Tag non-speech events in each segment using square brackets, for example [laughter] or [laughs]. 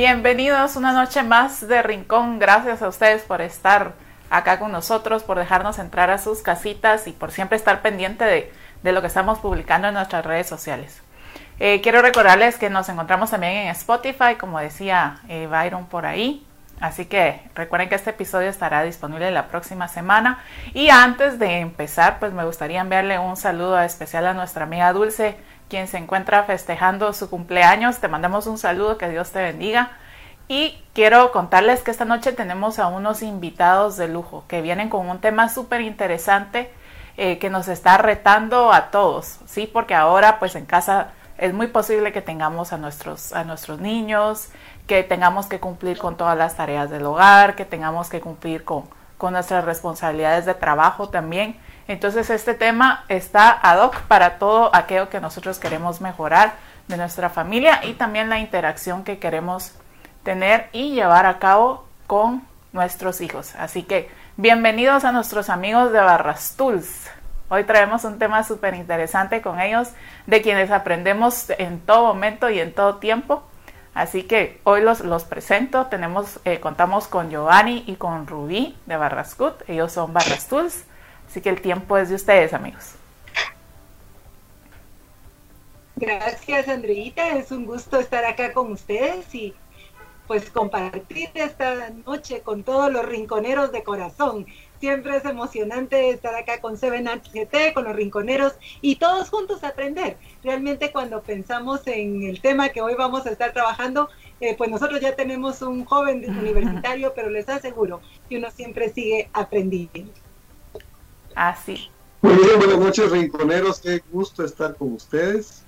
Bienvenidos una noche más de Rincón. Gracias a ustedes por estar acá con nosotros, por dejarnos entrar a sus casitas y por siempre estar pendiente de, de lo que estamos publicando en nuestras redes sociales. Eh, quiero recordarles que nos encontramos también en Spotify, como decía eh, Byron por ahí. Así que recuerden que este episodio estará disponible la próxima semana. Y antes de empezar, pues me gustaría enviarle un saludo especial a nuestra amiga Dulce, quien se encuentra festejando su cumpleaños. Te mandamos un saludo, que Dios te bendiga. Y quiero contarles que esta noche tenemos a unos invitados de lujo que vienen con un tema súper interesante eh, que nos está retando a todos, ¿sí? Porque ahora pues en casa es muy posible que tengamos a nuestros, a nuestros niños, que tengamos que cumplir con todas las tareas del hogar, que tengamos que cumplir con, con nuestras responsabilidades de trabajo también. Entonces este tema está ad hoc para todo aquello que nosotros queremos mejorar de nuestra familia y también la interacción que queremos tener y llevar a cabo con nuestros hijos. Así que bienvenidos a nuestros amigos de Barrastools. Hoy traemos un tema súper interesante con ellos, de quienes aprendemos en todo momento y en todo tiempo. Así que hoy los, los presento. Tenemos, eh, contamos con Giovanni y con Rubí de Barrascut. Ellos son Barrastuls. Así que el tiempo es de ustedes, amigos. Gracias, Andreita. Es un gusto estar acá con ustedes y pues compartir esta noche con todos los rinconeros de corazón. Siempre es emocionante estar acá con Seven HGT, con los rinconeros y todos juntos aprender. Realmente cuando pensamos en el tema que hoy vamos a estar trabajando, eh, pues nosotros ya tenemos un joven [laughs] universitario, pero les aseguro que uno siempre sigue aprendiendo. Así. Muy bien, buenas noches rinconeros, qué gusto estar con ustedes.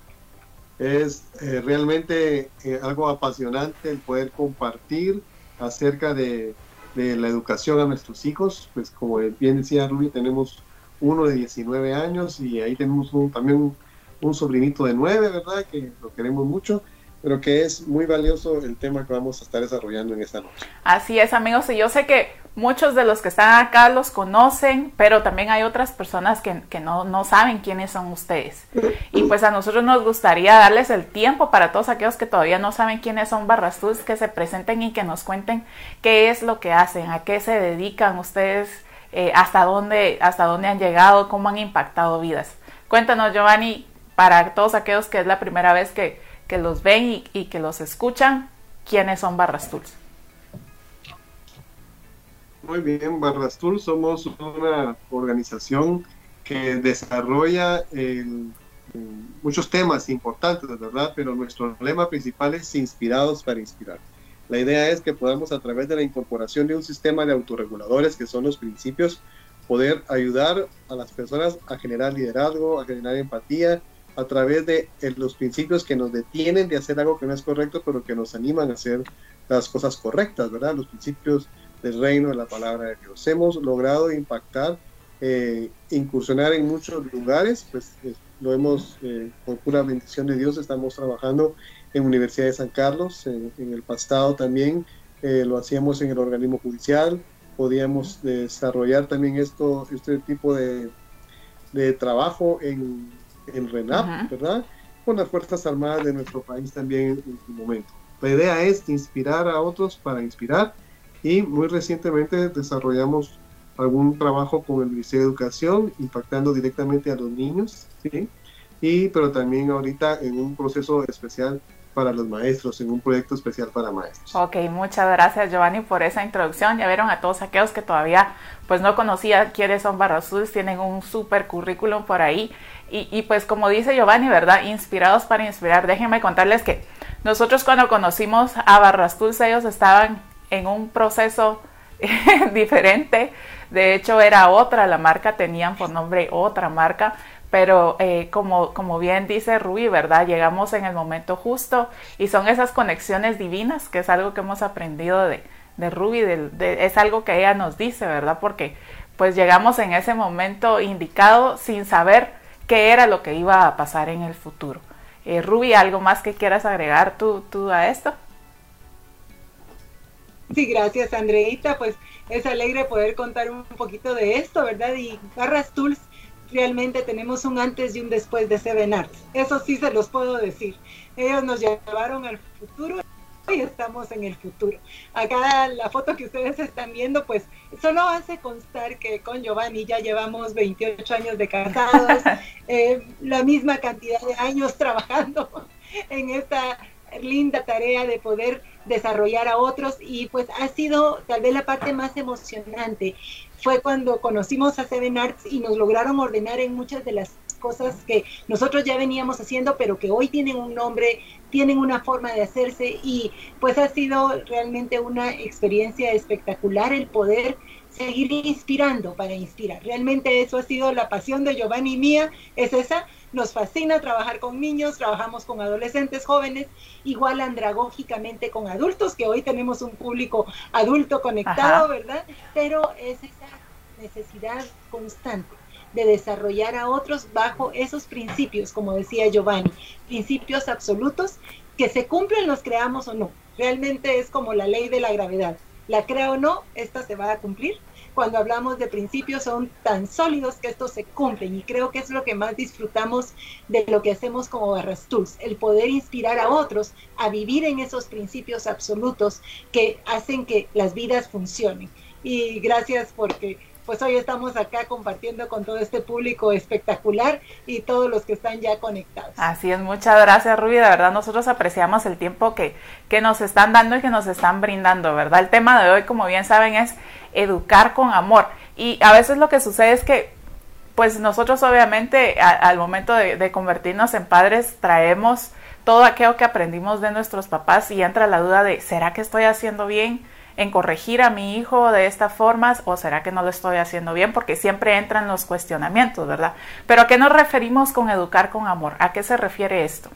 Es eh, realmente eh, algo apasionante el poder compartir acerca de de la educación a nuestros hijos. Pues como bien decía Rubí, tenemos uno de 19 años y ahí tenemos también un, sobrinito de 9, ¿verdad? Que lo queremos mucho pero que es muy valioso el tema que vamos a estar desarrollando en esta noche. Así es, amigos, y yo sé que muchos de los que están acá los conocen, pero también hay otras personas que, no, no, saben quiénes son ustedes. Y pues a nosotros nos gustaría darles el tiempo para todos aquellos que todavía no saben quiénes son Barrastús, que se presenten y que nos cuenten qué es lo que hacen, a qué se dedican ustedes, eh, hasta, dónde, hasta dónde han llegado, cómo han impactado vidas. Cuéntanos, Giovanni, para todos aquellos que es la primera vez que que los ven y, que los escuchan, ¿quiénes son Barrastools? Muy bien, Barrastul somos una organización que desarrolla muchos temas importantes, ¿verdad? Pero nuestro lema principal es inspirados para inspirar. La idea es que podamos a través de la incorporación de un sistema de autorreguladores, que son los principios, poder ayudar a las personas a generar liderazgo, a generar empatía, a través de eh, los principios que nos detienen de hacer algo que no es correcto, pero que nos animan a hacer las cosas correctas, ¿verdad? Los principios del reino de la palabra de Dios. Hemos logrado impactar, eh, incursionar en muchos lugares, pues eh, lo hemos, por pura bendición de Dios, estamos trabajando en Universidad de San Carlos, en, el pasado también lo hacíamos en el organismo judicial, podíamos desarrollar también esto, este tipo de, de trabajo en en RENAP, ¿verdad? Con las Fuerzas Armadas de nuestro país también en su momento. La idea es inspirar a otros para inspirar y muy recientemente desarrollamos algún trabajo con el Ministerio de Educación impactando directamente a los niños, ¿sí? Y pero también ahorita en un proceso especial para los maestros, en un proyecto especial para maestros. Ok, muchas gracias Giovanni por esa introducción. Ya vieron a todos aquellos que todavía pues no conocían quiénes son Barrasul, tienen un super currículum por ahí. Y, y, pues como dice Giovanni, ¿verdad? Inspirados para inspirar. Déjenme contarles que nosotros cuando conocimos a Barrastuls, ellos estaban en un proceso [laughs] diferente. De hecho, era otra, la marca tenían por nombre otra marca, pero eh, como, como bien dice Ruby, ¿verdad? Llegamos en el momento justo y son esas conexiones divinas, que es algo que hemos aprendido de, de Ruby, es algo que ella nos dice, ¿verdad? Porque pues llegamos en ese momento indicado sin saber qué era lo que iba a pasar en el futuro. Eh, Ruby, ¿algo más que quieras agregar tú, tú a esto? [laughs] Sí, gracias Andreita, pues es alegre poder contar un poquito de esto, ¿verdad? Y Barras Tools realmente tenemos un antes y un después de Seven Arts. Eso sí se los puedo decir. Ellos nos llevaron al futuro y estamos en el futuro. Acá la foto que ustedes están viendo, pues solo hace constar que con Giovanni ya llevamos 28 años de casados, [laughs] eh, la misma cantidad de años trabajando en esta linda tarea de poder desarrollar a otros y pues ha sido tal vez la parte más emocionante. Fue cuando conocimos a Seven Arts y nos lograron ordenar en muchas de las cosas que nosotros ya veníamos haciendo, pero que hoy tienen un nombre, tienen una forma de hacerse y pues ha sido realmente una experiencia espectacular el poder seguir inspirando para inspirar. Realmente eso ha sido la pasión de Giovanni y mía, es esa. Nos fascina trabajar con niños, trabajamos con adolescentes jóvenes, igual andragógicamente con adultos, que hoy tenemos un público adulto conectado, ¿verdad? Pero es esa necesidad constante de desarrollar a otros bajo esos principios, como decía Giovanni, principios absolutos que se cumplen, los creamos o no. Realmente es como la ley de la gravedad. La crea o no, esta se va a cumplir. Cuando hablamos de principios son tan sólidos que estos se cumplen y creo que es lo que más disfrutamos de lo que hacemos como Barras Tools, el poder inspirar a otros a vivir en esos principios absolutos que hacen que las vidas funcionen. Y gracias porque pues hoy estamos acá compartiendo con todo este público espectacular y todos los que están ya conectados. Así es, muchas gracias Rubí, de verdad nosotros apreciamos el tiempo que, que nos están dando y que nos están brindando, ¿verdad? El tema de hoy, como bien saben, es educar con amor y a veces lo que sucede es que pues nosotros obviamente al momento de, de convertirnos en padres traemos todo aquello que aprendimos de nuestros papás y entra la duda de, ¿será que estoy haciendo bien? en corregir a mi hijo de esta forma o será que no lo estoy haciendo bien? Porque siempre entran los cuestionamientos, ¿verdad? Pero ¿a qué nos referimos con educar con amor? ¿A qué se refiere esto?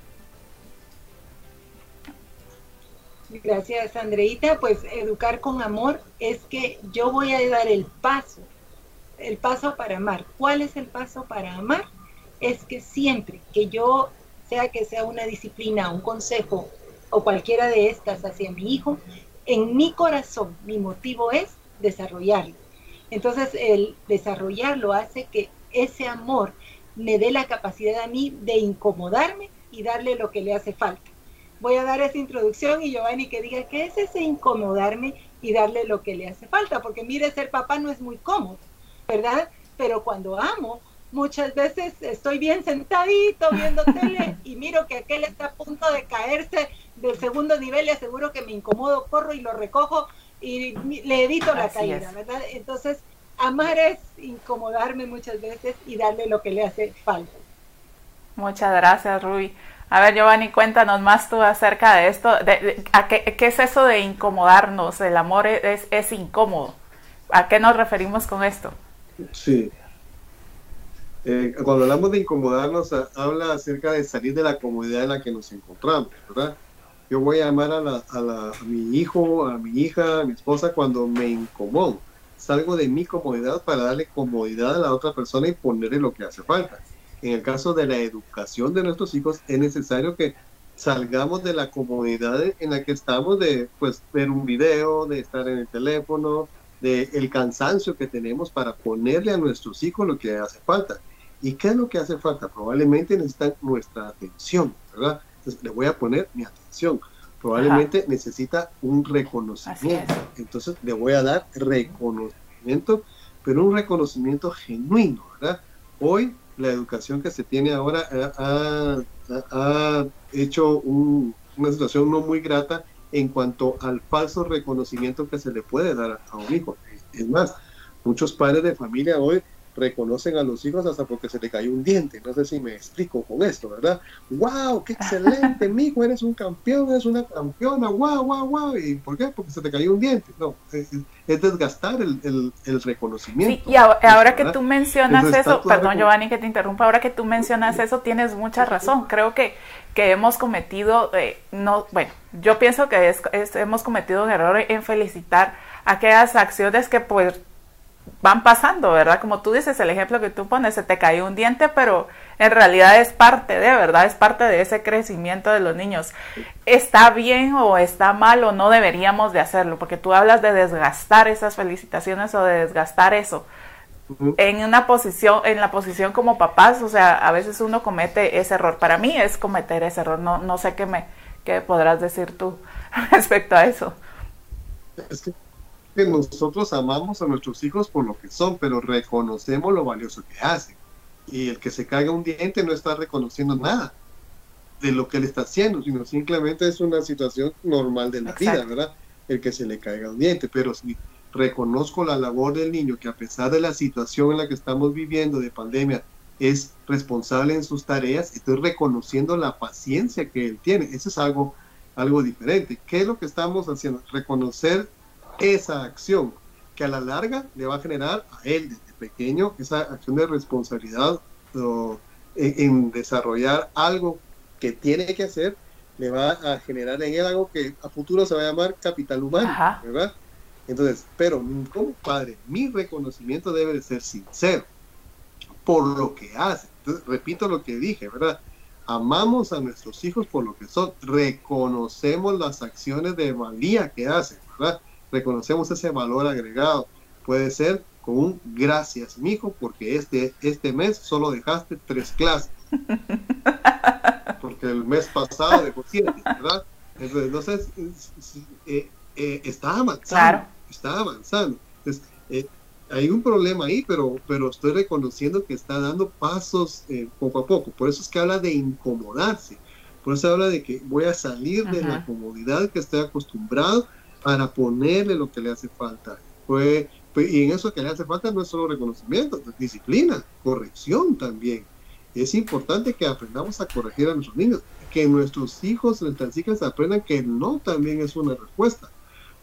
Gracias, Andreita. Pues educar con amor es que yo voy a dar el paso, el paso para amar. ¿Cuál es el paso para amar? Es que siempre que yo, sea que sea una disciplina, un consejo o cualquiera de estas hacia mi hijo, en mi corazón, mi motivo es desarrollarlo. Entonces, el desarrollarlo hace que ese amor me dé la capacidad a mí de incomodarme y darle lo que le hace falta. Voy a dar esa introducción y Giovanni que diga qué es ese incomodarme y darle lo que le hace falta, porque mire, ser papá no es muy cómodo, ¿verdad? Pero cuando amo, muchas veces estoy bien sentadito viendo [laughs] tele y miro que aquel está a punto de caerse del segundo nivel y aseguro que me incomodo, corro y lo recojo y le evito la caída, ¿verdad? Entonces, amar es incomodarme muchas veces y darle lo que le hace falta. Muchas gracias, Ruby. A ver, Giovanni, cuéntanos más tú acerca de esto. De, ¿a qué, es eso de incomodarnos? El amor es, es incómodo. ¿A qué nos referimos con esto? Sí, eh, cuando hablamos de incomodarnos, habla acerca de salir de la comodidad en la que nos encontramos, ¿verdad? Yo voy a amar a, la, a, mi hijo, a mi hija, a mi esposa cuando me incomodo. Salgo de mi comodidad para darle comodidad a la otra persona y ponerle lo que hace falta. En el caso de la educación de nuestros hijos, es necesario que salgamos de la comodidad en la que estamos de pues ver un video, de estar en el teléfono, de el cansancio que tenemos para ponerle a nuestros hijos lo que hace falta. ¿Y qué es lo que hace falta? Probablemente necesitan nuestra atención, ¿verdad? Entonces le voy a poner mi atención. Probablemente necesita un reconocimiento. Entonces le voy a dar reconocimiento, pero un reconocimiento genuino, ¿verdad? Hoy la educación que se tiene ahora ha, hecho una situación no muy grata en cuanto al falso reconocimiento que se le puede dar a un hijo. Es más, muchos padres de familia hoy reconocen a los hijos hasta porque se le cayó un diente. No sé si me explico con esto, ¿verdad? ¡Wow! ¡Qué [laughs] excelente, mijo! Eres un campeón, eres una campeona, ¡wow, wow, wow! ¿Y por qué? Porque se te cayó un diente. No, es, desgastar el, el, reconocimiento. Sí, y ahora, que tú mencionas eso, perdón Giovanni que te interrumpa, ahora que tú mencionas eso, tienes mucha razón. Creo que, que hemos cometido, eh, no, bueno, yo pienso que hemos cometido un error en felicitar aquellas acciones que pues van pasando, ¿verdad? Como tú dices, el ejemplo que tú pones, se te cayó un diente, pero en realidad es parte de, ¿verdad? Es parte de ese crecimiento de los niños. ¿Está bien o está mal o no deberíamos de hacerlo? Porque tú hablas de desgastar esas felicitaciones o de desgastar eso. En una posición, en la posición como papás, o sea, a veces uno comete ese error. Para mí es cometer ese error. No, no sé qué me, ¿Qué podrás decir tú [laughs] respecto a eso? Es que nosotros amamos a nuestros hijos por lo que son, pero reconocemos lo valioso que hacen. Y el que se caiga un diente no está reconociendo nada de lo que él está haciendo, sino simplemente es una situación normal de la vida, ¿verdad? El que se le caiga un diente, pero si reconozco la labor del niño que a pesar de la situación en la que estamos viviendo de pandemia, es responsable en sus tareas, estoy reconociendo la paciencia que él tiene. Eso es algo, algo diferente. ¿Qué es lo que estamos haciendo? Reconocer esa acción que a la larga le va a generar a él desde pequeño esa acción de responsabilidad en, desarrollar algo que tiene que hacer, le va a generar en él algo que a futuro se va a llamar capital humano, ¿verdad? Entonces, pero como padre, mi reconocimiento debe de ser sincero por lo que hace. repito lo que dije, ¿verdad? Amamos a nuestros hijos por lo que son, reconocemos las acciones de valía que hacen, ¿verdad? Reconocemos ese valor agregado. Puede ser con un gracias, mijo, porque este, este mes solo dejaste tres clases. [laughs] Porque el mes pasado dejó siete, ¿verdad? Entonces, eh, eh, está avanzando, está avanzando. Entonces, eh, hay un problema ahí, pero, pero estoy reconociendo que está dando pasos eh, poco a poco. Por eso es que habla de incomodarse. Por eso habla de que voy a salir de la comodidad que estoy acostumbrado para ponerle lo que le hace falta. Pues, y en eso que le hace falta no es solo reconocimiento, es disciplina, corrección también. Es importante que aprendamos a corregir a nuestros niños, que nuestros hijos, nuestras hijas aprendan que no también es una respuesta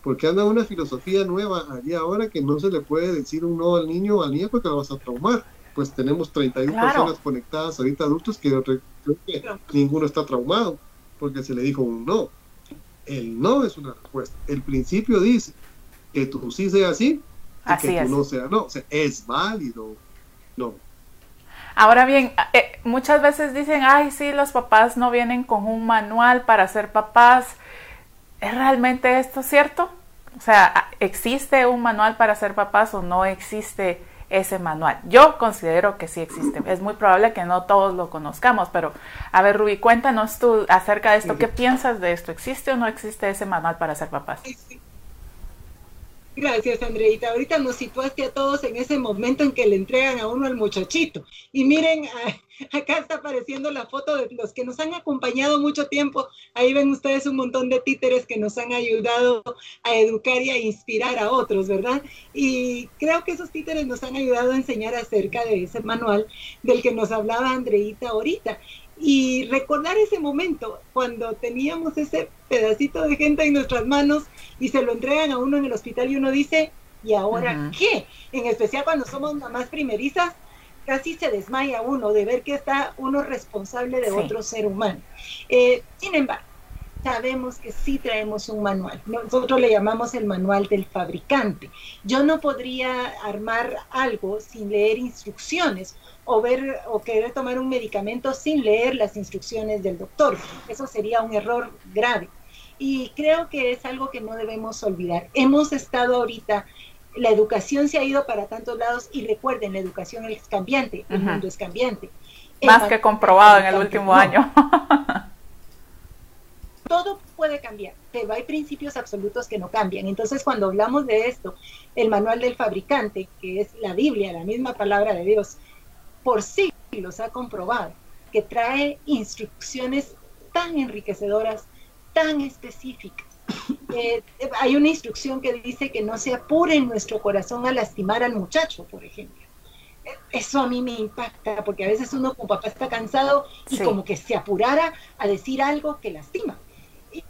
porque anda una filosofía nueva allí ahora que no se le puede decir un no al niño o al niño porque lo vas a traumar. Pues tenemos 31 personas conectadas ahorita adultos que creo que ninguno está traumado porque se le dijo un no. El no es una respuesta. El principio dice que tú sí sea así y que tú no sea no. O sea, es válido. No. Ahora bien, eh, muchas veces dicen, ay, sí, los papás no vienen con un manual para ser papás ¿es realmente esto cierto? O sea, ¿existe un manual para ser papás o no existe ese manual? Yo considero que sí existe. Es muy probable que no todos lo conozcamos, pero a ver, Ruby, cuéntanos tú acerca de esto. ¿Qué piensas de esto? ¿Existe o no existe ese manual para ser papás? Gracias, Andreita. Ahorita nos situaste a todos en ese momento en que le entregan a uno al muchachito. Y miren, [laughs] acá está apareciendo la foto de los que nos han acompañado mucho tiempo. Ahí ven ustedes un montón de títeres que nos han ayudado a educar y a inspirar a otros, ¿verdad? Y creo que esos títeres nos han ayudado a enseñar acerca de ese manual del que nos hablaba Andreita ahorita y recordar ese momento cuando teníamos ese pedacito de gente en nuestras manos y se lo entregan a uno en el hospital y uno dice, ¿y ahora qué? En especial cuando somos mamás primerizas, casi se desmaya uno de ver que está uno responsable de otro ser humano. Eh, sin embargo, sabemos que sí traemos un manual. Nosotros le llamamos el manual del fabricante. Yo no podría armar algo sin leer instrucciones o ver o querer tomar un medicamento sin leer las instrucciones del doctor. Eso sería un error grave. Y creo que es algo que no debemos olvidar. Hemos estado ahorita, la educación se ha ido para tantos lados y recuerden, la educación es cambiante, el mundo es cambiante. Más que comprobado en el último año. [laughs] todo puede cambiar, pero hay principios absolutos que no cambian. Entonces, cuando hablamos de esto, el manual del fabricante, que es la Biblia, la misma palabra de Dios, por siglos ha comprobado que trae instrucciones tan enriquecedoras, tan específicas. [laughs] Eh, hay una instrucción que dice que no se apure en nuestro corazón a lastimar al muchacho, por ejemplo. Eso a mí me impacta, porque a veces uno como papá está cansado y como que se apurara a decir algo que lastima.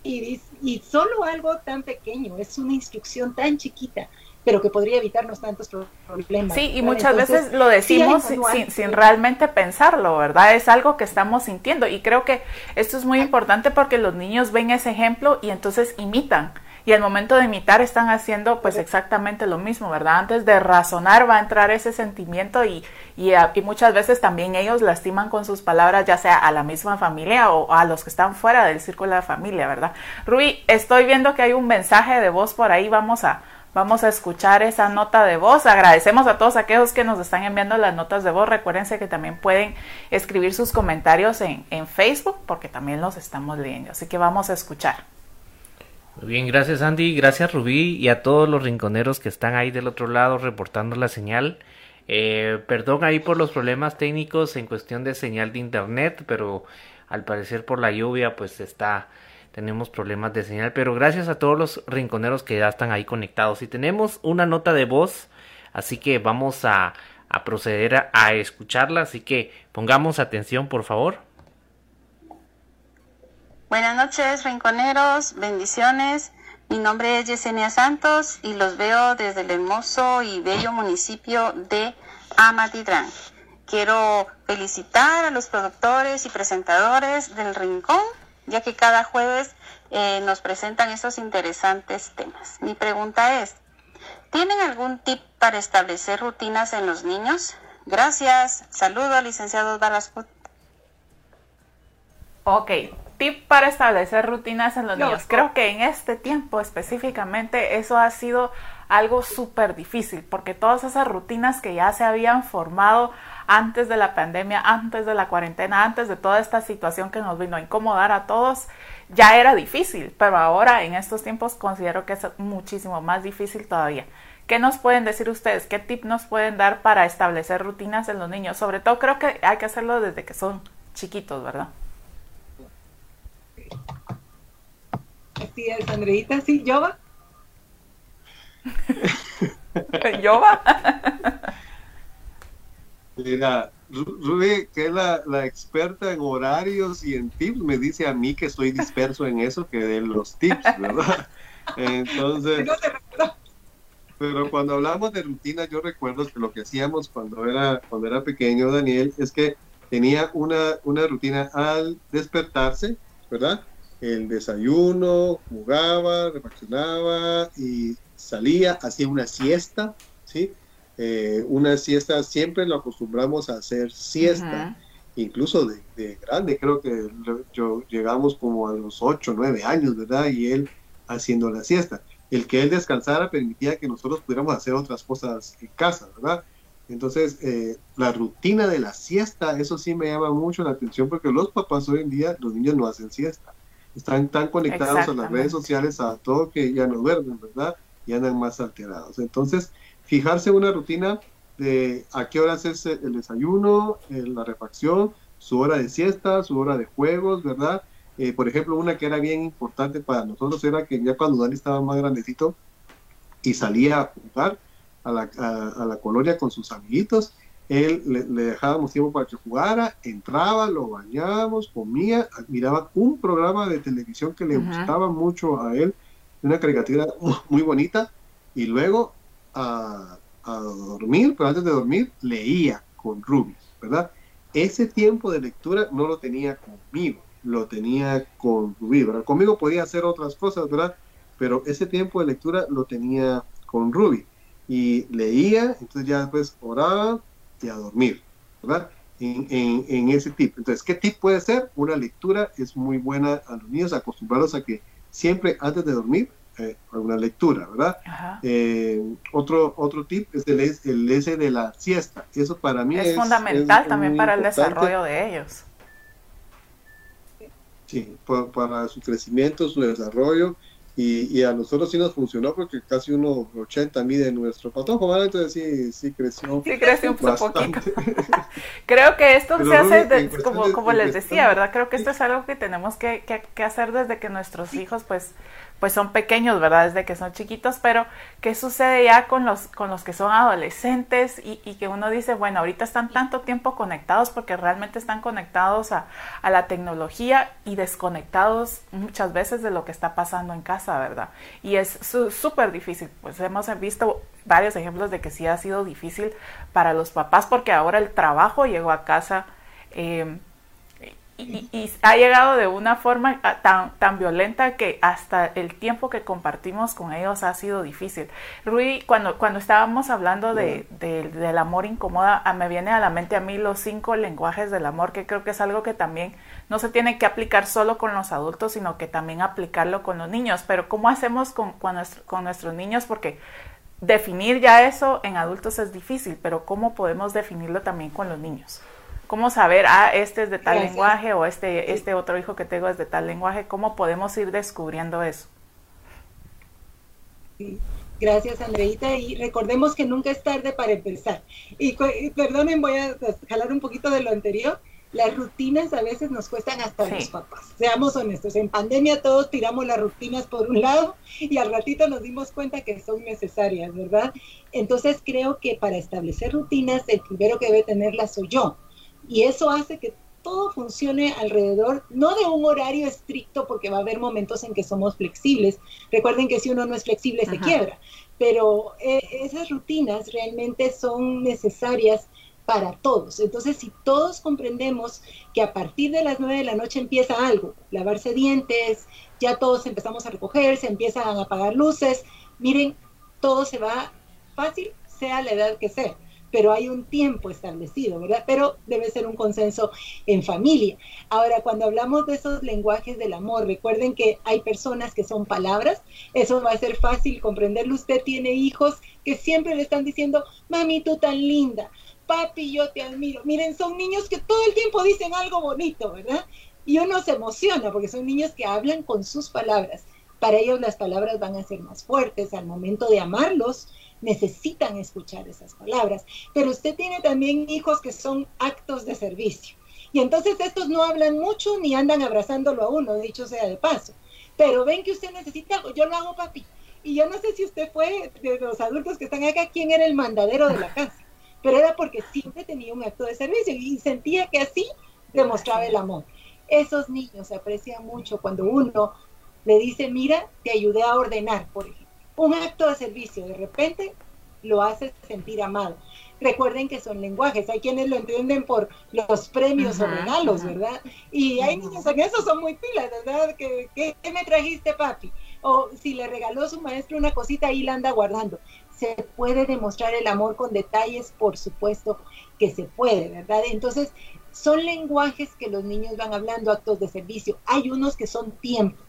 y, solo algo tan pequeño, es una instrucción tan chiquita, pero que podría evitarnos tantos problemas. Sí, y muchas veces lo decimos sin, sin, realmente pensarlo, ¿verdad? Es algo que estamos sintiendo y creo que esto es muy importante porque los niños ven ese ejemplo y entonces imitan. Y al momento de imitar están haciendo pues exactamente lo mismo, ¿verdad? Antes de razonar va a entrar ese sentimiento y, y, y muchas veces también ellos lastiman con sus palabras, ya sea a la misma familia o a los que están fuera del círculo de la familia, ¿verdad? Rui, estoy viendo que hay un mensaje de voz por ahí, vamos a, Vamos a escuchar esa nota de voz. Agradecemos a todos aquellos que nos están enviando las notas de voz. Recuérdense que también pueden escribir sus comentarios en, en Facebook porque también los estamos leyendo. Así que vamos a escuchar. Muy bien, gracias Andy, gracias Rubí y a todos los rinconeros que están ahí del otro lado reportando la señal. Eh, perdón ahí por los problemas técnicos en cuestión de señal de internet, pero al parecer por la lluvia pues está tenemos problemas de señal, pero gracias a todos los rinconeros que ya están ahí conectados. Y tenemos una nota de voz, así que vamos a, proceder a, a, escucharla, así que pongamos atención, por favor. Buenas noches, rinconeros, bendiciones. Mi nombre es Yesenia Santos y los veo desde el hermoso y bello municipio de Amatitlán. Quiero felicitar a los productores y presentadores del Rincón ya que cada jueves eh, nos presentan esos interesantes temas. Mi pregunta es, ¿tienen algún tip para establecer rutinas en los niños? Gracias. Saludo, licenciado Barrasput. Ok, tip para establecer rutinas en los no, niños. Creo que en este tiempo específicamente eso ha sido algo súper difícil, porque todas esas rutinas que ya se habían formado antes de la pandemia, antes de la cuarentena, antes de toda esta situación que nos vino a incomodar a todos, ya era difícil, pero ahora en estos tiempos considero que es muchísimo más difícil todavía. ¿Qué nos pueden decir ustedes? ¿Qué tip nos pueden dar para establecer rutinas en los niños? Sobre todo creo que hay que hacerlo desde que son chiquitos, ¿verdad? Así es, Andreita, sí, Yoba. [laughs] [laughs] ¿Yoba? [laughs] Mira, Rubí, que es la, la, experta en horarios y en tips, me dice a mí que estoy disperso en eso, que de los tips, ¿verdad? [laughs] Entonces, pero cuando hablamos de rutina, yo recuerdo que lo que hacíamos cuando era, cuando era pequeño, Daniel, es que tenía una, una rutina al despertarse, ¿verdad? El desayuno, jugaba, refaccionaba y salía, hacía una siesta, ¿sí? Eh, una siesta, siempre lo acostumbramos a hacer siesta, uh -huh. incluso de, de, grande, creo que yo llegamos como a los 8, 9 años, ¿verdad? Y él haciendo la siesta. El que él descansara permitía que nosotros pudiéramos hacer otras cosas en casa, ¿verdad? Entonces, eh, la rutina de la siesta, eso sí me llama mucho la atención porque los papás hoy en día, los niños no hacen siesta. Están tan conectados a las redes sociales, a todo que ya no duermen, ¿verdad? Y andan más alterados. Entonces, fijarse una rutina de a qué horas es el desayuno, la refacción, su hora de siesta, su hora de juegos, ¿verdad? Eh, por ejemplo, una que era bien importante para nosotros era que ya cuando Dani estaba más grandecito y salía a jugar a la, a, a la colonia con sus amiguitos, él le, le, dejábamos tiempo para que jugara, entraba, lo bañábamos, comía, miraba un programa de televisión que le -huh. gustaba mucho a él, una caricatura muy bonita, y luego a, dormir, pero antes de dormir leía con Ruby, ¿verdad? Ese tiempo de lectura no lo tenía conmigo, lo tenía con Ruby, ¿verdad? Conmigo podía hacer otras cosas, ¿verdad? Pero ese tiempo de lectura lo tenía con Ruby. Y leía, entonces ya después oraba y a dormir, ¿verdad? En ese tip. Entonces, ¿qué tip puede ser? Una lectura es muy buena a los niños, acostumbrarlos a que siempre antes de dormir eh, una lectura, ¿verdad? Eh, otro, otro tip es el, el S de la siesta. Eso para mí es, es fundamental es también para el desarrollo de ellos. Sí, para, para su crecimiento, su desarrollo. Y, y, a nosotros sí nos funcionó porque casi 1,80 mide nuestro patojo. Entonces sí, sí creció. Sí creció un poquito. [laughs] Creo que esto Pero se hace, de, como, como les decía, ¿verdad? Creo que esto es algo que tenemos que, que, que hacer desde que nuestros hijos, pues, pues son pequeños, ¿verdad? Desde que son chiquitos, pero ¿qué sucede ya con los, con los que son adolescentes y, que uno dice, bueno, ahorita están tanto tiempo conectados porque realmente están conectados a, a la tecnología y desconectados muchas veces de lo que está pasando en casa, ¿verdad? Y es súper difícil, pues hemos visto varios ejemplos de que sí ha sido difícil para los papás porque ahora el trabajo llegó a casa. Eh, y, [laughs] ha llegado de una forma ah, tan, tan violenta que hasta el tiempo que compartimos con ellos ha sido difícil. Rui, cuando, cuando estábamos hablando de, del amor incomoda, ah, me viene a la mente a mí los cinco lenguajes del amor, que creo que es algo que también no se tiene que aplicar solo con los adultos, sino que también aplicarlo con los niños. Pero ¿cómo hacemos con, con, con nuestros niños? Porque definir ya eso en adultos es difícil, pero ¿cómo podemos definirlo también con los niños? ¿Cómo saber, ah, este es de tal lenguaje o este, este otro hijo que tengo es de tal lenguaje? ¿Cómo podemos ir descubriendo eso? Gracias, Andreita. Y recordemos que nunca es tarde para empezar. Y, perdonen, voy a jalar un poquito de lo anterior. Las rutinas a veces nos cuestan hasta los papás. Seamos honestos. En pandemia todos tiramos las rutinas por un lado y al ratito nos dimos cuenta que son necesarias, ¿verdad? Entonces creo que para establecer rutinas, el primero que debe tenerlas soy yo y eso hace que todo funcione alrededor, no de un horario estricto, porque va a haber momentos en que somos flexibles. Recuerden que si uno no es flexible se quiebra, pero eh, esas rutinas realmente son necesarias para todos. Entonces, si todos comprendemos que a partir de las nueve de la noche empieza algo, lavarse dientes, ya todos empezamos a recoger, se empiezan a apagar luces, miren, todo se va fácil, sea la edad que sea pero hay un tiempo establecido, ¿verdad? Pero debe ser un consenso en familia. Ahora, cuando hablamos de esos lenguajes del amor, recuerden que hay personas que son palabras, eso va a ser fácil comprenderlo. Usted tiene hijos que siempre le están diciendo, mami, tú tan linda, papi, yo te admiro. Miren, son niños que todo el tiempo dicen algo bonito, ¿verdad? Y uno se emociona porque son niños que hablan con sus palabras. Para ellos las palabras van a ser más fuertes al momento de amarlos necesitan escuchar esas palabras. Pero usted tiene también hijos que son actos de servicio. Y entonces estos no hablan mucho ni andan abrazándolo a uno, dicho sea de paso. Pero ven que usted necesita algo, yo lo hago papi. Y yo no sé si usted fue de los adultos que están acá, quién era el mandadero de la casa. Pero era porque siempre tenía un acto de servicio y sentía que así demostraba el amor. Esos niños se aprecian mucho cuando uno le dice, mira, te ayudé a ordenar, por ejemplo un acto de servicio, de repente lo hace sentir amado. Recuerden que son lenguajes, hay quienes lo entienden por los premios o regalos, ¿verdad? Y hay niños en eso son muy pilas, ¿verdad? ¿Qué, ¿Qué, me trajiste, papi? O si le regaló su maestro una cosita, ahí la anda guardando. Se puede demostrar el amor con detalles, por supuesto que se puede, ¿verdad? Entonces, son lenguajes que los niños van hablando, actos de servicio. Hay unos que son tiempo.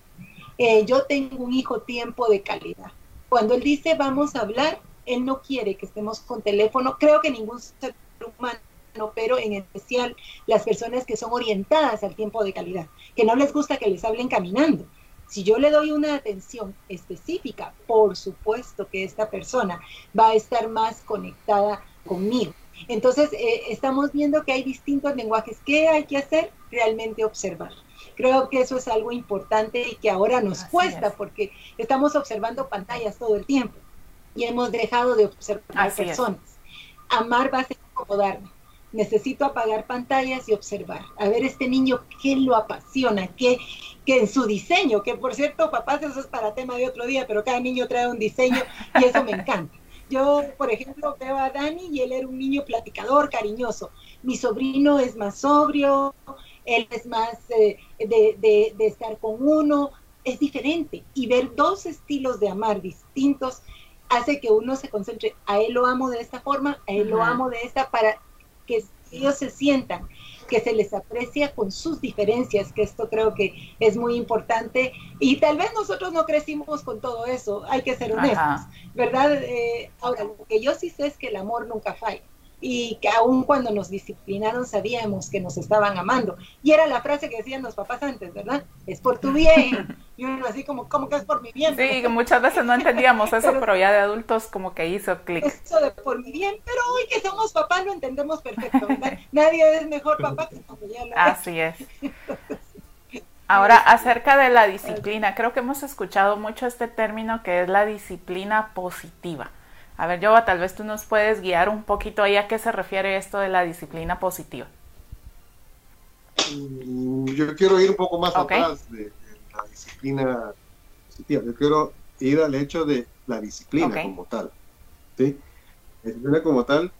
Eh, yo tengo un hijo tiempo de calidad cuando él dice vamos a hablar, él no quiere que estemos con teléfono. Creo que ningún ser humano, pero en especial las personas que son orientadas al tiempo de calidad, que no les gusta que les hablen caminando. Si yo le doy una atención específica, por supuesto que esta persona va a estar más conectada conmigo. Entonces, eh, estamos viendo que hay distintos lenguajes. ¿Qué hay que hacer? Realmente observar. Creo que eso es algo importante y que ahora nos cuesta porque estamos observando pantallas todo el tiempo y hemos dejado de observar personas. Amar va a ser acomodarme. Necesito apagar pantallas y observar. A ver este niño qué lo apasiona, qué, que en su diseño, que por cierto, papás, eso es para tema de otro día, pero cada niño trae un diseño y eso me encanta. Yo, por ejemplo, veo a Dani y él era un niño platicador, cariñoso. Mi sobrino es más sobrio, él es más eh, de, estar con uno, es diferente. Y ver dos estilos de amar distintos hace que uno se concentre, a él lo amo de esta forma, a él lo amo de esta, para que ellos se sientan que se les aprecia con sus diferencias, que esto creo que es muy importante. Y tal vez nosotros no crecimos con todo eso, hay que ser honestos, ¿verdad? Eh, ahora, lo que yo sí sé es que el amor nunca falla y que aún cuando nos disciplinaron sabíamos que nos estaban amando. Y era la frase que decían los papás antes, ¿verdad? Es por tu bien. [laughs] Y uno así como, ¿cómo que es por mi bien? Sí, que muchas veces no entendíamos eso, pero, ya de adultos como que hizo clic. Eso de por mi bien, pero hoy que somos papás lo entendemos perfecto, ¿verdad? Nadie es mejor papá que cuando ya lo Así es. Ahora, acerca de la disciplina, creo que hemos escuchado mucho este término que es la disciplina positiva. A ver, Yoba, tal vez tú nos puedes guiar un poquito ahí a qué se refiere esto de la disciplina positiva. Mm, yo quiero ir un poco más atrás de, la disciplina positiva. Yo quiero ir al hecho de la disciplina como tal. ¿sí? La disciplina como tal,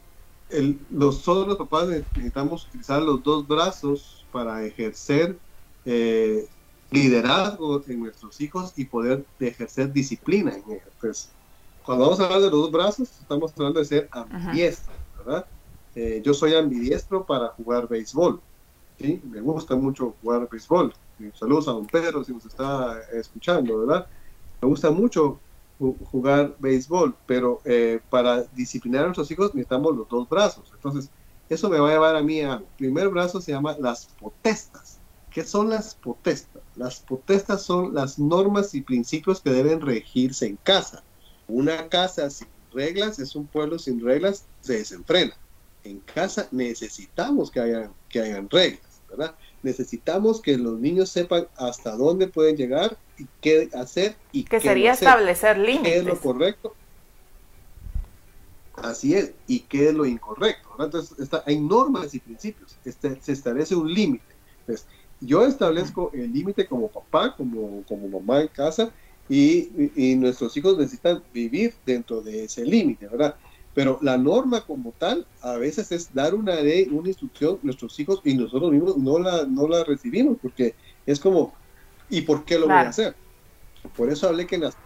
el, los, todos los papás necesitamos utilizar los dos brazos para ejercer eh, liderazgo en nuestros hijos y poder ejercer disciplina en ellos. Pues, cuando vamos a hablar de los dos brazos, estamos hablando de ser ambidiestro, ¿verdad? Eh, yo soy ambidiestro para jugar béisbol, ¿sí? Me gusta mucho jugar béisbol. Saludos a don Pedro si nos está escuchando, ¿verdad? Me gusta mucho jugar béisbol, pero eh, para disciplinar a nuestros hijos necesitamos los dos brazos. Entonces, eso me va a llevar a mí al primer brazo, se llama las potestas. ¿Qué son las potestas? Las potestas son las normas y principios que deben regirse en casa. Una casa sin reglas es un pueblo sin reglas, se desenfrena. En casa necesitamos que hayan, que hayan reglas, ¿verdad? Necesitamos que los niños sepan hasta dónde pueden llegar y qué hacer y que sería establecer límites. ¿Qué es lo correcto? Así es, y qué es lo incorrecto. Entonces, está, hay normas y principios, este, se establece un límite. Entonces, yo establezco el límite como papá, como, como mamá en casa, y, y, nuestros hijos necesitan vivir dentro de ese límite, ¿verdad? Pero la norma como tal, a veces es dar una ley, una instrucción, nuestros hijos y nosotros mismos no la, no la recibimos, porque es como, ¿y por qué lo voy a hacer? Por eso hablé que en las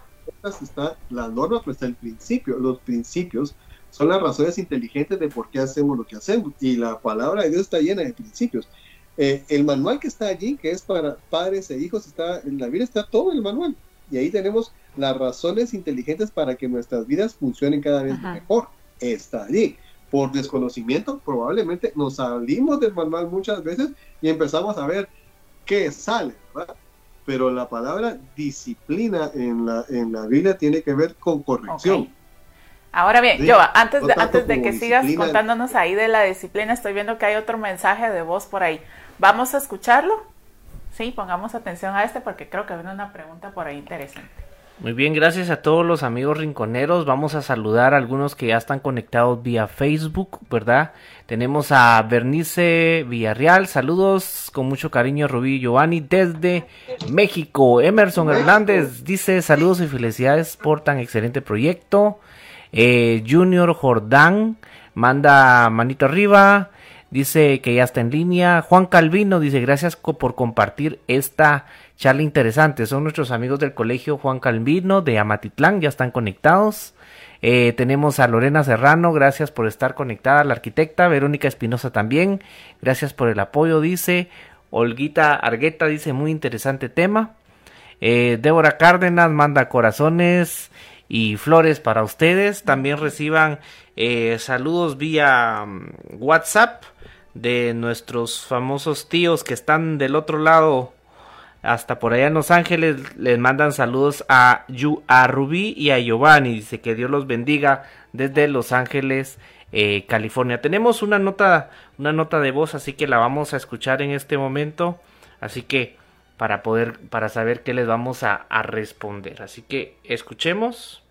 está la norma, pues está el principio. Los principios son las razones inteligentes de por qué hacemos lo que hacemos. Y la palabra de Dios está llena de principios. Eh, el manual que está allí, que es para padres e hijos, está en la Biblia, está todo el manual. Y ahí tenemos las razones inteligentes para que nuestras vidas funcionen cada vez mejor. Está allí. Por desconocimiento, probablemente nos salimos del manual muchas veces y empezamos a ver qué sale, Pero la palabra disciplina en la, en la Biblia tiene que ver con corrección. Ahora bien, yo antes de, antes de que sigas contándonos ahí de la disciplina, estoy viendo que hay otro mensaje de voz por ahí. ¿Vamos a escucharlo? Sí, pongamos atención a este porque creo que viene una pregunta por ahí interesante. Muy bien, gracias a todos los amigos rinconeros. Vamos a saludar a algunos que ya están conectados vía Facebook, ¿verdad? Tenemos a Bernice Villarreal, saludos con mucho cariño Rubí Giovanni desde México. Emerson Hernández dice saludos y felicidades por tan excelente proyecto. Eh, Junior Jordán manda manito arriba. Dice que ya está en línea. Juan Calvino dice gracias por compartir esta charla interesante. Son nuestros amigos del colegio Juan Calvino de Amatitlán. Ya están conectados. Eh, tenemos a Lorena Serrano, gracias por estar conectada, la arquitecta, Verónica Espinosa también, gracias por el apoyo, dice, Olguita Argueta dice, muy interesante tema, eh, Débora Cárdenas manda corazones, y flores para ustedes. También reciban eh, saludos vía mm, WhatsApp de nuestros famosos tíos que están del otro lado, hasta por allá en Los Ángeles. Les mandan saludos a, a Rubí y a Giovanni. Dice que Dios los bendiga desde Los Ángeles. Eh, California. Tenemos una nota, una nota de voz, así que la vamos a escuchar en este momento. Así que para poder, para saber qué les vamos a, responder. Así que escuchemos.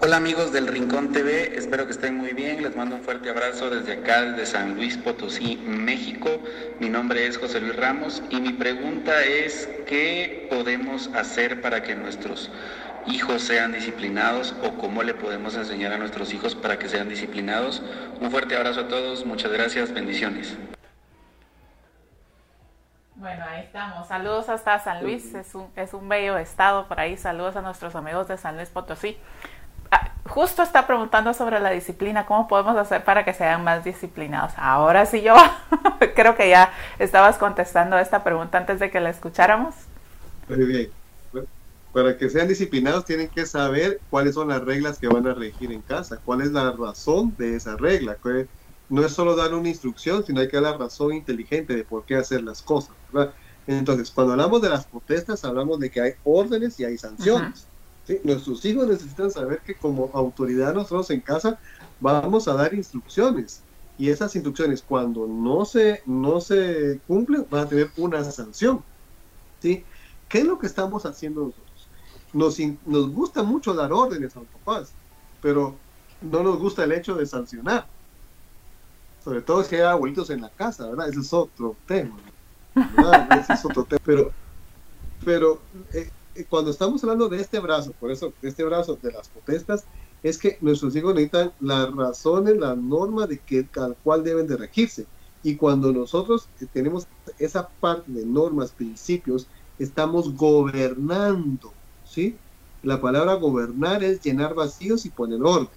Hola amigos del Rincón TV, espero que estén muy bien. Les mando un fuerte abrazo desde acá, desde San Luis Potosí, México. Mi nombre es José Luis Ramos y mi pregunta es, ¿qué podemos hacer para que nuestros hijos sean disciplinados o cómo le podemos enseñar a nuestros hijos para que sean disciplinados? Un fuerte abrazo a todos, muchas gracias, bendiciones. Bueno, ahí estamos. Saludos hasta San Luis, es un, es un bello estado por ahí. Saludos a nuestros amigos de San Luis Potosí. Ah, justo está preguntando sobre la disciplina, cómo podemos hacer para que sean más disciplinados. Ahora sí yo [laughs] creo que ya estabas contestando esta pregunta antes de que la escucháramos. Muy bien. Para que sean disciplinados tienen que saber cuáles son las reglas que van a regir en casa, cuál es la razón de esa regla, no es solo dar una instrucción, sino hay que dar la razón inteligente de por qué hacer las cosas. Entonces, cuando hablamos de las protestas, hablamos de que hay órdenes y hay sanciones. Nuestros hijos necesitan saber que como autoridad nosotros en casa vamos a dar instrucciones. Y esas instrucciones, cuando no se, no se cumplen, van a tener una sanción. ¿sí? ¿Qué es lo que estamos haciendo nosotros? Nos, nos gusta mucho dar órdenes a los papás, pero no nos gusta el hecho de sancionar sobre todo si hay abuelitos en la casa, ¿verdad? Ese es otro tema, ¿verdad? Ese es otro tema, pero, pero eh, cuando estamos hablando de este brazo, por eso, este brazo de las protestas, es que nuestros hijos necesitan las razones, las normas de que, al cual deben de regirse. Y cuando nosotros tenemos esa parte de normas, principios, estamos gobernando, ¿sí? La palabra gobernar es llenar vacíos y poner orden.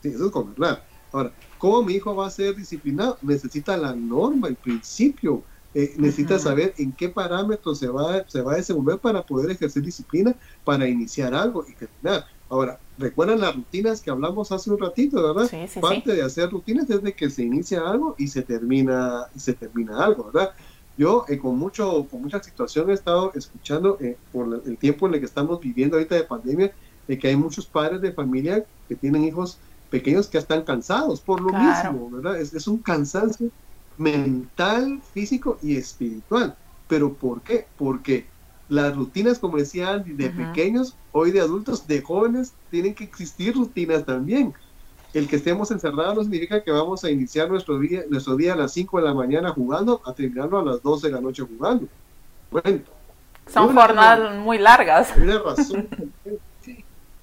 Sí, eso es gobernar. Ahora, ¿cómo mi hijo va a ser disciplinado? Necesita la norma, el principio. Eh, necesita saber en qué parámetros se va, se va a desenvolver para poder ejercer disciplina, para iniciar algo y terminar. Ahora, recuerdan las rutinas que hablamos hace un ratito, ¿verdad? Parte de hacer rutinas es de que se inicia algo y se termina y se termina algo, ¿verdad? Yo eh, con mucho con mucha situación he estado escuchando eh, por el tiempo en el que estamos viviendo ahorita de pandemia de que hay muchos padres de familia que tienen hijos pequeños que están cansados por lo mismo, ¿verdad? Es, es un cansancio mental, físico y espiritual. ¿Pero por qué? Porque las rutinas, como decía Andy, de pequeños, hoy de adultos, de jóvenes, tienen que existir rutinas también. El que estemos encerrados no significa que vamos a iniciar nuestro día, nuestro día a las 5 de la mañana jugando, a terminarlo a las 12 de la noche jugando. Bueno, son jornadas muy largas. Hay una razón.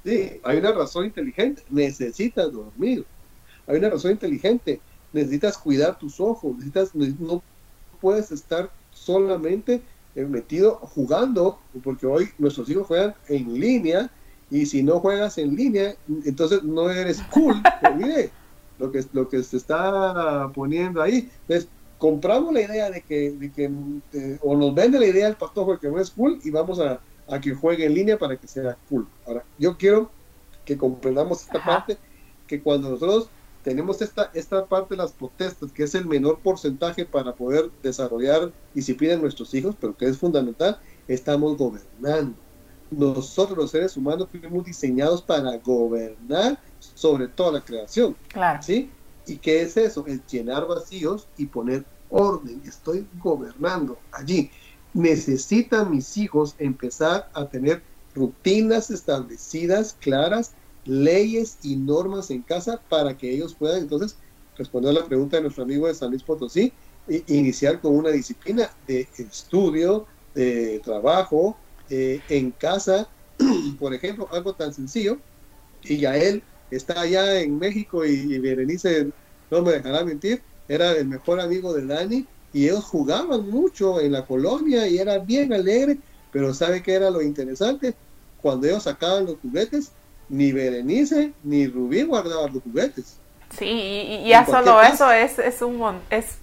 sí, hay una razón inteligente. Necesitas dormir. Hay una razón inteligente. Necesitas cuidar tus ojos. Necesitas, no puedes estar solamente metido jugando, porque hoy nuestros hijos juegan en línea y si no juegas en línea, entonces no eres cool. [laughs] mire, lo que, lo que se está poniendo ahí. Entonces, compramos la idea de que, de que eh, o nos vende la idea el patojo que no es cool y vamos a, a, que juegue en línea para que sea cool. Ahora, yo quiero que comprendamos esta parte, que cuando nosotros tenemos esta, esta parte de las protestas, que es el menor porcentaje para poder desarrollar disciplina en nuestros hijos, pero que es fundamental, estamos gobernando. Nosotros los seres humanos fuimos diseñados para gobernar sobre toda la creación. Claro. ¿Sí? ¿Y qué es eso? Es llenar vacíos y poner orden. Estoy gobernando allí. Necesitan mis hijos empezar a tener rutinas establecidas, claras, leyes y normas en casa para que ellos puedan entonces responder a la pregunta de nuestro amigo de San Luis Potosí, e iniciar con una disciplina de estudio, de trabajo, eh, en casa, [clears throat] por ejemplo, algo tan sencillo, y ya él está allá en México y, y, Berenice no me dejará mentir, era el mejor amigo de Dani y ellos jugaban mucho en la colonia y era bien alegre, pero ¿sabe qué era lo interesante? Cuando ellos sacaban los juguetes, ni Berenice ni Rubí guardaban los juguetes. Sí, y, ya solo eso es, es un es,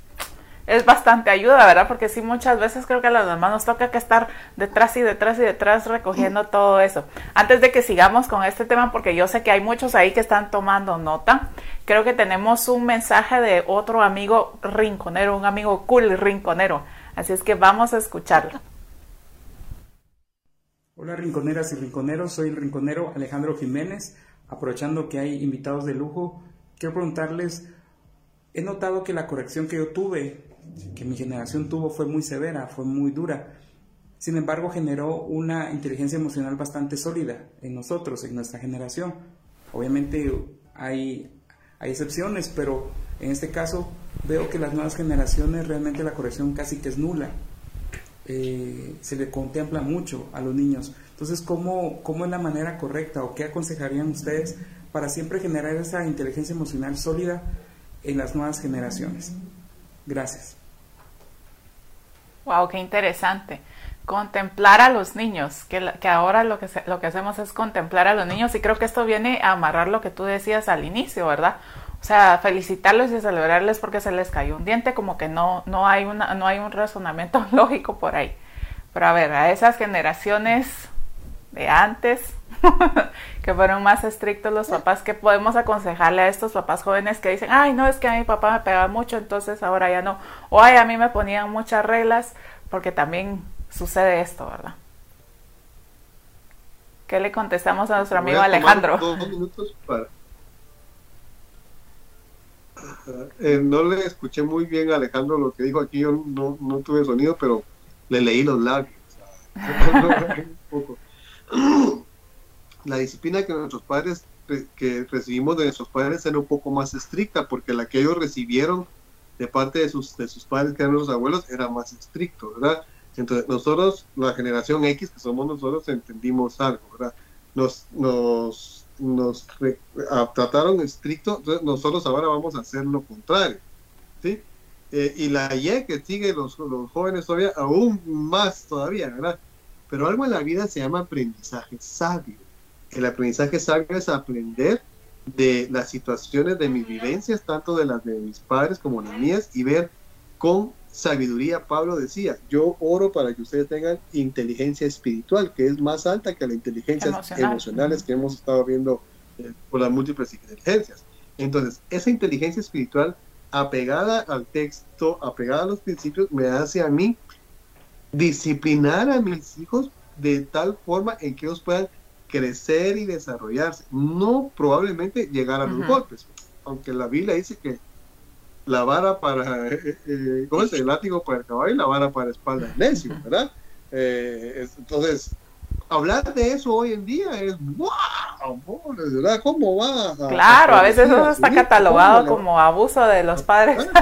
es bastante ayuda, ¿verdad? Porque sí, muchas veces creo que a las mamás nos toca que estar detrás y detrás y detrás recogiendo todo eso. Antes de que sigamos con este tema, porque yo sé que hay muchos ahí que están tomando nota, creo que tenemos un mensaje de otro amigo rinconero, un amigo cool rinconero. Así es que vamos a escucharlo. [laughs] Hola rinconeras y rinconeros, soy el rinconero Alejandro Jiménez. Aprovechando que hay invitados de lujo, quiero preguntarles, he notado que la corrección que yo tuve, que mi generación tuvo, fue muy severa, fue muy dura. Sin embargo, generó una inteligencia emocional bastante sólida en nosotros, en nuestra generación. Obviamente hay, hay excepciones, pero en este caso veo que las nuevas generaciones realmente la corrección casi que es nula eh, se le contempla mucho a los niños. Entonces, ¿cómo, ¿cómo es la manera correcta o qué aconsejarían ustedes para siempre generar esa inteligencia emocional sólida en las nuevas generaciones? Gracias. Wow, qué interesante. Contemplar a los niños, que, que ahora lo que, lo que hacemos es contemplar a los niños y creo que esto viene a amarrar lo que tú decías al inicio, ¿verdad? O sea, felicitarlos y celebrarles porque se les cayó un diente, como que no, no, hay, una, no hay un razonamiento [laughs] lógico por ahí. Pero a ver, a esas generaciones de antes, [laughs] que fueron más estrictos los papás, ¿qué podemos aconsejarle a estos papás jóvenes que dicen, ay, no, es que a mi papá me pegaba mucho, entonces ahora ya no? O ay, a mí me ponían muchas reglas, porque también sucede esto, ¿verdad? ¿Qué le contestamos a nuestro amigo Alejandro? Dos minutos para eh, no le escuché muy bien a Alejandro lo que dijo aquí, yo no, no tuve sonido, pero le leí los labios. [laughs] [clears throat] la disciplina que nuestros padres que recibimos de nuestros padres era un poco más estricta porque la que ellos recibieron de parte de sus, de sus padres que eran los abuelos era más estricto, ¿verdad? Entonces nosotros, la generación X que somos nosotros, entendimos algo, ¿verdad? Nos, nos nos trataron estricto, nosotros ahora vamos a hacer lo contrario. ¿sí? eh, y la Y que sigue los, los jóvenes todavía, aún más todavía, ¿verdad? Pero algo en la vida se llama aprendizaje sabio. El aprendizaje sabio es aprender de las situaciones de mis vivencias, tanto de las de mis padres como las mías, y ver con sabiduría. Pablo decía, yo oro para que ustedes tengan inteligencia espiritual, que es más alta que la inteligencia emocionales que hemos estado viendo eh, por las múltiples inteligencias. Entonces, esa inteligencia espiritual apegada al texto, apegada a los principios, me hace a mí disciplinar a mis hijos de tal forma en que ellos puedan crecer y desarrollarse, no probablemente llegar a los golpes, aunque la Biblia dice que la vara para, eh, eh, ¿cómo es? El látigo para el caballo y la vara para la espalda necio, ¿verdad? Eh, entonces, hablar de eso hoy en día es wow, ¿verdad? ¿Cómo va? claro, a, veces eso está catalogado como abuso de los padres. [laughs]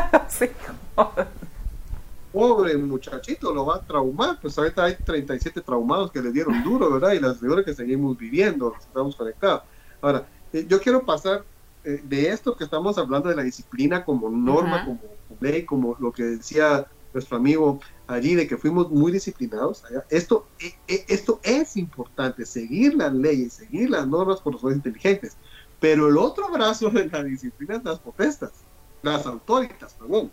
Pobre muchachito, lo va a traumar. Pues ahorita hay 37 traumados que le dieron duro, ¿verdad? Y las figuras que seguimos viviendo, estamos conectados. Ahora, yo quiero pasar eh, de esto que estamos hablando de la disciplina como norma, como ley, como lo que decía nuestro amigo allí, de que fuimos muy disciplinados. Esto, e, e, esto es importante, seguir las leyes, seguir las normas por los inteligentes. Pero el otro brazo de la disciplina es las potestas, las autoridades, perdón.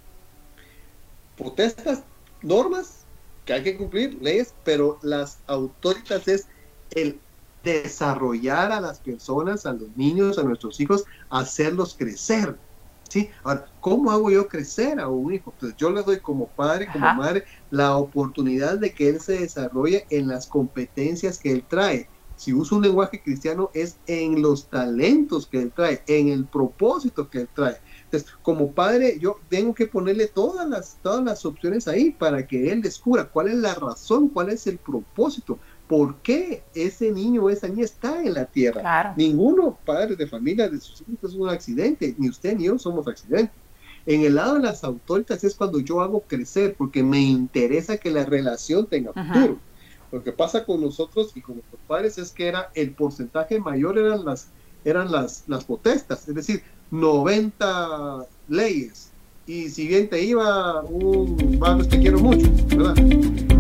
Potestas, normas que hay que cumplir, leyes, pero las autoridades es el desarrollar a las personas, a los niños, a nuestros hijos, hacerlos crecer. ¿sí? Ahora, ¿cómo hago yo crecer a un hijo? Pues yo le doy como padre, como madre, la oportunidad de que él se desarrolle en las competencias que él trae. Si uso un lenguaje cristiano, es en los talentos que él trae, en el propósito que él trae. Entonces, como padre, yo tengo que ponerle todas las, todas las opciones ahí para que él descubra cuál es la razón, cuál es el propósito, por qué ese niño o esa niña está en la tierra. Ninguno, padre de familia, de sus hijos es un accidente, ni usted ni yo somos accidentes. En el lado de las autoridades es cuando yo hago crecer, porque me interesa que la relación tenga futuro. Lo que pasa con nosotros y con nuestros padres es que era el porcentaje mayor eran las eran las, las protestas, es decir, 90 leyes. Y si bien te iba un, te quiero mucho, ¿verdad?